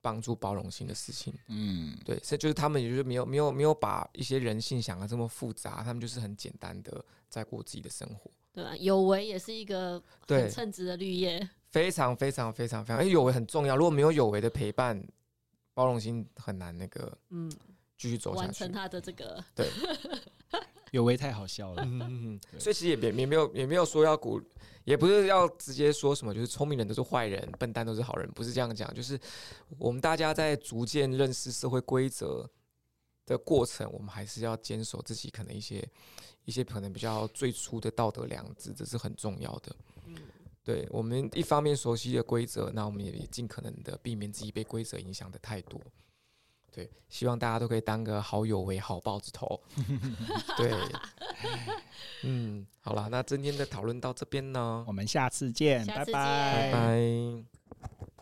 帮助包容心的事情，嗯，对，所以就是他们也就是没有没有没有把一些人性想的这么复杂，他们就是很简单的在过自己的生活。对啊，有为也是一个很称职的绿叶，非常非常非常非常，因为有为很重要。如果没有有为的陪伴，包容心很难那个，嗯，继续走下去，完成他的这个，对，(laughs) 有为太好笑了，嗯，所以其实也也没有也没有说要鼓。也不是要直接说什么，就是聪明人都是坏人，笨蛋都是好人，不是这样讲。就是我们大家在逐渐认识社会规则的过程，我们还是要坚守自己可能一些一些可能比较最初的道德良知，这是很重要的。对，我们一方面熟悉的规则，那我们也尽可能的避免自己被规则影响的太多。对，希望大家都可以当个好友为、好豹子头。(laughs) 对，嗯，好了，那今天的讨论到这边呢，我们下次见，下次见，拜拜，拜拜。